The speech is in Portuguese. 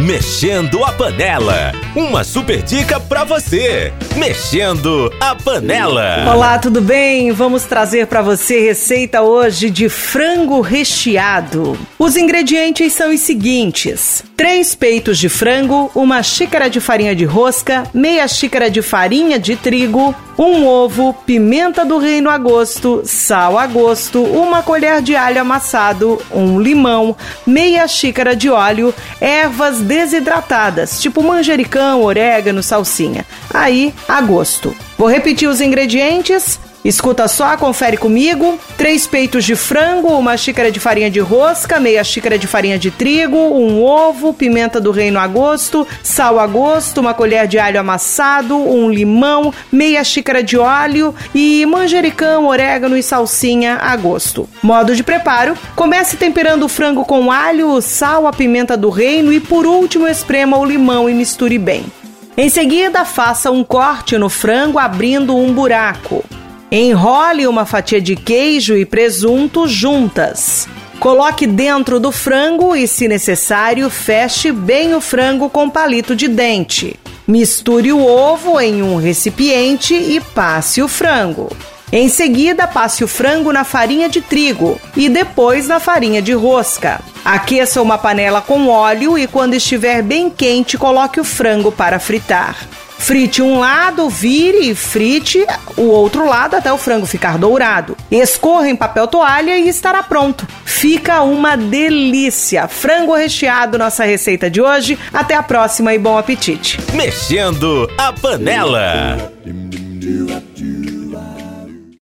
Mexendo a Panela. Uma super dica para você. Mexendo a Panela. Olá, tudo bem? Vamos trazer para você receita hoje de frango recheado. Os ingredientes são os seguintes: três peitos de frango, uma xícara de farinha de rosca, meia xícara de farinha de trigo, um ovo, pimenta do reino a gosto, sal a gosto, uma colher de alho amassado, um limão, meia xícara de óleo, ervas desidratadas, tipo manjericão, orégano, salsinha. Aí, a gosto. Vou repetir os ingredientes: Escuta só, confere comigo. Três peitos de frango, uma xícara de farinha de rosca, meia xícara de farinha de trigo, um ovo, pimenta do reino a gosto, sal a gosto, uma colher de alho amassado, um limão, meia xícara de óleo e manjericão, orégano e salsinha a gosto. Modo de preparo: comece temperando o frango com alho, sal, a pimenta do reino e por último esprema o limão e misture bem. Em seguida, faça um corte no frango abrindo um buraco. Enrole uma fatia de queijo e presunto juntas. Coloque dentro do frango e, se necessário, feche bem o frango com palito de dente. Misture o ovo em um recipiente e passe o frango. Em seguida, passe o frango na farinha de trigo e depois na farinha de rosca. Aqueça uma panela com óleo e, quando estiver bem quente, coloque o frango para fritar. Frite um lado, vire e frite o outro lado até o frango ficar dourado. Escorra em papel toalha e estará pronto. Fica uma delícia. Frango recheado, nossa receita de hoje. Até a próxima e bom apetite. Mexendo a panela.